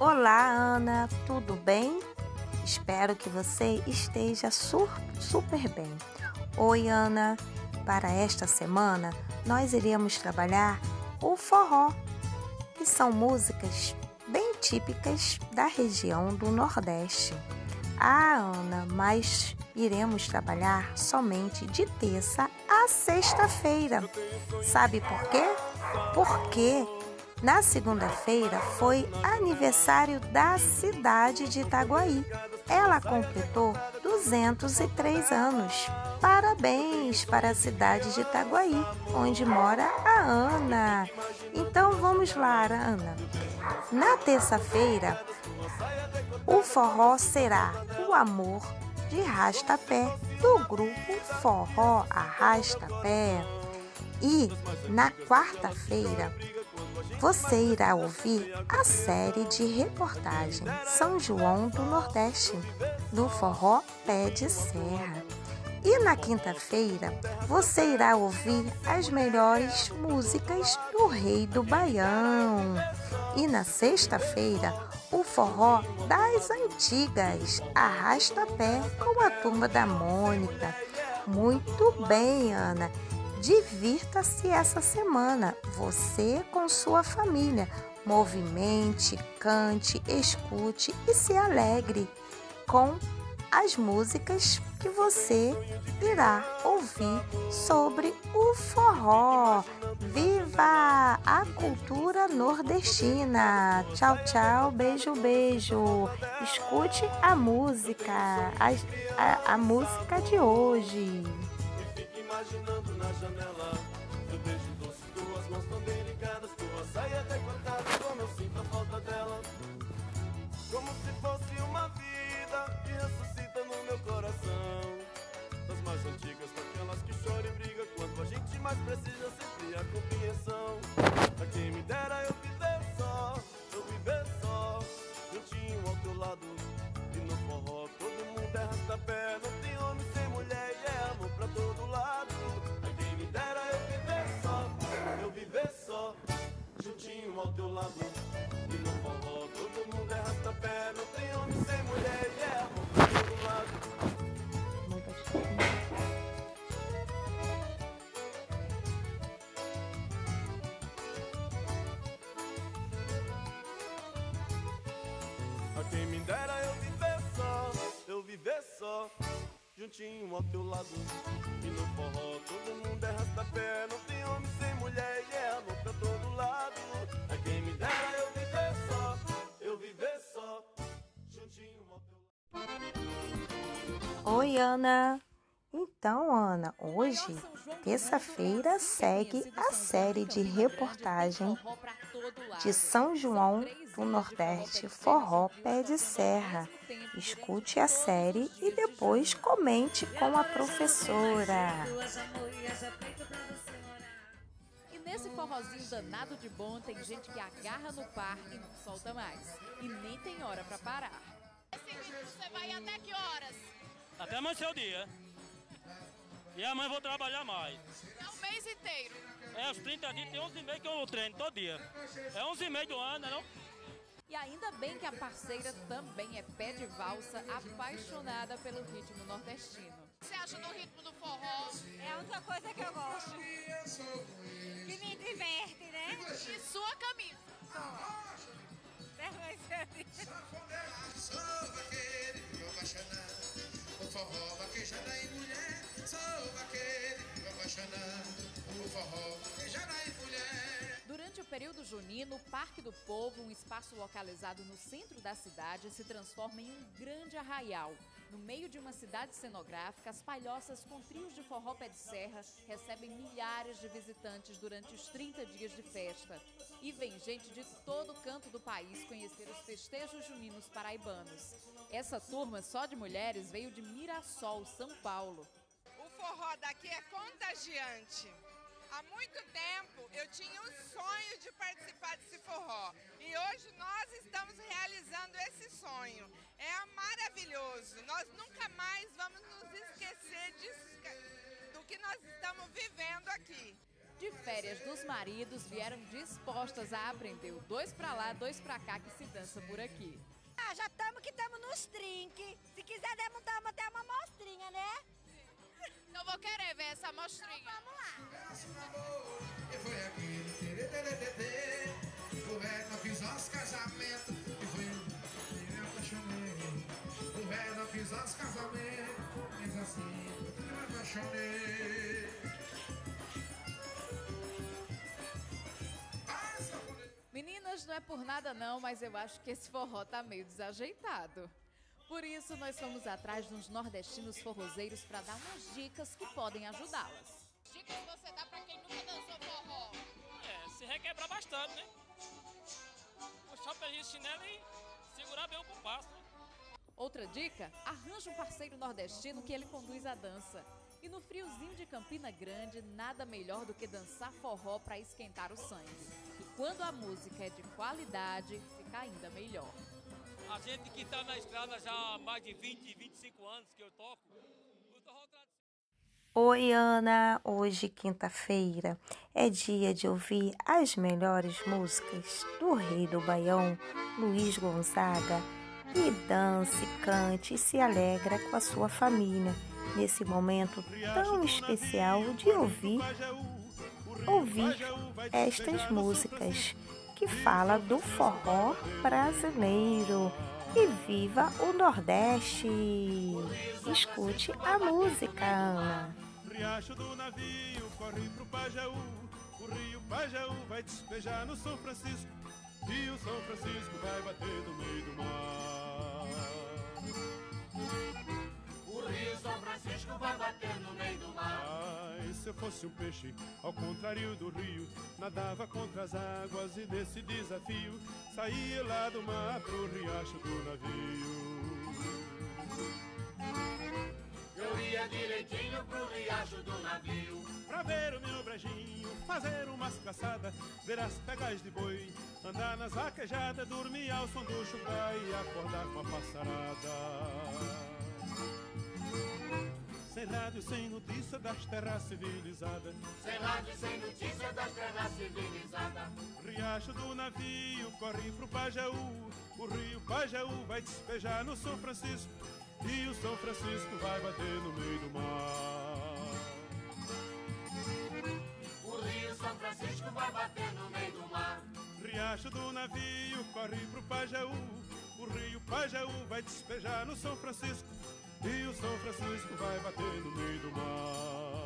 Olá, Ana, tudo bem? Espero que você esteja super bem. Oi, Ana. Para esta semana, nós iremos trabalhar o forró, que são músicas bem típicas da região do Nordeste. Ah, Ana, mas iremos trabalhar somente de terça a sexta-feira. Sabe por quê? Porque na segunda-feira foi aniversário da cidade de Itaguaí. Ela completou 203 anos. Parabéns para a cidade de Itaguaí, onde mora a Ana. Então vamos lá, Ana. Na terça-feira, o forró será o amor de Rastapé, do grupo Forró Arrastapé. E na quarta-feira, você irá ouvir a série de reportagem São João do Nordeste, do Forró Pé de Serra. E na quinta-feira você irá ouvir as melhores músicas do Rei do Baião. E na sexta-feira, o forró das antigas, Arrasta Pé com a turma da Mônica. Muito bem, Ana. Divirta-se essa semana, você com sua família. Movimente, cante, escute e se alegre com as músicas que você irá ouvir sobre o forró. Viva a cultura nordestina! Tchau, tchau, beijo, beijo. Escute a música, a, a, a música de hoje imaginando na janela. Seu beijo doce, tuas mãos tão delicadas Tua saia decotada, como eu sinto a falta dela. Como se fosse uma vida que ressuscita no meu coração. Das mais antigas, daquelas que choram e brigam Quando a gente mais precisa, sempre a compreensão. A quem me dera eu viver só, eu viver só. Juntinho ao teu lado e no forró Todo mundo é rastapé, quem me dera eu viver só, eu viver só juntinho ao teu lado. E no forró todo mundo é rastapé, não tem homem sem mulher e é amor pra todo lado. É quem me dera eu viver só, eu viver só, juntinho ao teu lado. Oi, Ana. Então, Ana, hoje, terça-feira, segue a série de reportagem de São João do Nordeste Forró Pé de Serra. Escute a série e depois comente com a professora. E nesse forrozinho danado de bom, tem gente que agarra no par e não solta mais. E nem tem hora para parar. Você vai até que horas? Até amanhecer o dia. E amanhã vou trabalhar mais. É o mês inteiro? É, os 30 dias tem 11 meses que eu treino todo dia. É 11 meses do ano, não? E ainda bem que a parceira também é pé de valsa, apaixonada pelo ritmo nordestino. O que você acha do ritmo do forró? É a única coisa que eu gosto. Que me diverte, né? E sua camisa? Sou vaqueiro, vou apaixonar. O forró vaquejada e mulher. Sou vaqueiro, apaixonar. O forró vaquejada e mulher. Durante o período junino, o Parque do Povo, um espaço localizado no centro da cidade, se transforma em um grande arraial. No meio de uma cidade cenográfica, as palhoças com trios de forró pé de serra recebem milhares de visitantes durante os 30 dias de festa. E vem gente de todo canto do país conhecer os festejos juninos paraibanos. Essa turma só de mulheres veio de Mirassol, São Paulo. O forró daqui é contagiante. Há muito tempo eu tinha o sonho de participar desse forró e hoje nós estamos realizando esse sonho. É maravilhoso. Nós nunca mais vamos nos esquecer disso, do que nós estamos vivendo aqui. de férias dos maridos vieram dispostas a aprender o dois pra lá, dois pra cá que se dança por aqui. Ah, já estamos que estamos nos trinques. Se quiser, demos até uma mostrinha, né? Então vou querer ver essa mostrinha. Então, vamos lá. E foi aquele terê, terê, terê, O velho não fiz os casamentos E foi eu me apaixonei O velho não fiz os casamentos Mas assim eu me apaixonei. Meninas, não é por nada não, mas eu acho que esse forró tá meio desajeitado. Por isso, nós fomos atrás de uns nordestinos forrozeiros para dar umas dicas que podem ajudá-las. Dicas que você dá pra quem nunca dançou forró. É, se requebrar bastante, né? Puxar o pé de chinelo e segurar bem o compasso, né? Outra dica: arranje um parceiro nordestino que ele conduz a dança. E no friozinho de Campina Grande, nada melhor do que dançar forró para esquentar o sangue. E quando a música é de qualidade, fica ainda melhor. A gente que tá na estrada já há mais de 20, 25 anos que eu toco, o forró tradicional. Oi, Ana! Hoje, quinta-feira, é dia de ouvir as melhores músicas do Rei do Baião, Luiz Gonzaga. E dance, cante e se alegra com a sua família nesse momento tão especial de ouvir, ouvir estas músicas que fala do forró brasileiro. E viva o Nordeste! Escute a música, Ana. Riacho do navio corre pro Pajaú. O rio Pajaú vai despejar no São Francisco. E o São Francisco vai bater no meio do mar. O rio São Francisco vai bater no meio do mar se eu fosse um peixe, ao contrário do rio, nadava contra as águas e nesse desafio saía lá do mar pro riacho do navio. Eu ia direitinho pro riacho do navio Pra ver o meu brejinho, fazer umas caçadas, ver as pegas de boi, andar nas vaquejadas, dormir ao som do chugá e acordar com a passarada. Rádio, sem notícia das terras civilizadas, Sem rádio, sem notícia das terras civilizadas. Riacho do navio corre pro Pajaú, o rio Pajaú vai despejar no São Francisco. E o São Francisco vai bater no meio do mar. O rio São Francisco vai bater no meio do mar. Riacho do navio corre pro Pajaú, o rio Pajaú vai despejar no São Francisco e o São Francisco vai bater no meio do mar.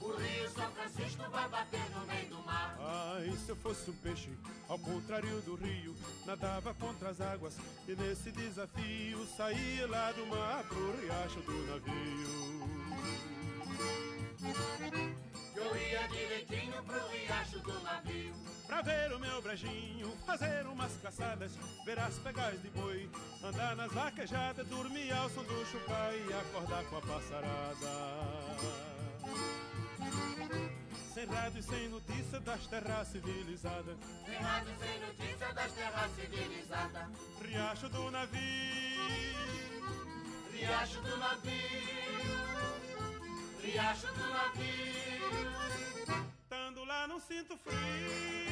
O rio São Francisco vai bater no meio do mar Ai, se eu fosse um peixe, ao contrário do rio, nadava contra as águas e nesse desafio saía lá do mar pro riacho do navio. Eu ia direitinho pro riacho do navio Pra ver o meu brejinho, fazer umas caçadas, ver as pegas de boi, andar nas vaquejadas, dormir ao som do chupá e acordar com a passarada. Sem rádio e sem notícia das terras civilizadas, Sem rádio, sem notícia das terras civilizadas riacho do navio. Riacho do navio Riacho do navio Tando lá não sinto frio.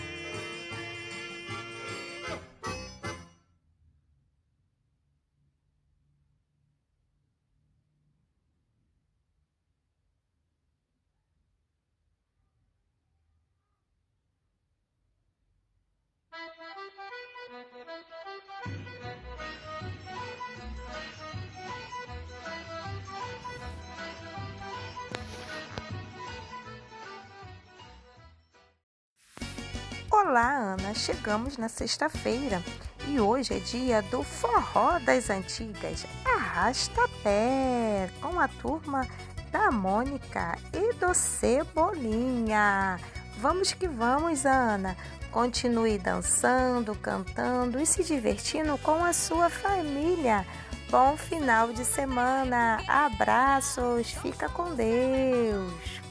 Olá, Ana! Chegamos na sexta-feira e hoje é dia do Forró das Antigas Arrasta-Pé com a turma da Mônica e do Cebolinha. Vamos que vamos, Ana! Continue dançando, cantando e se divertindo com a sua família. Bom final de semana! Abraços! Fica com Deus!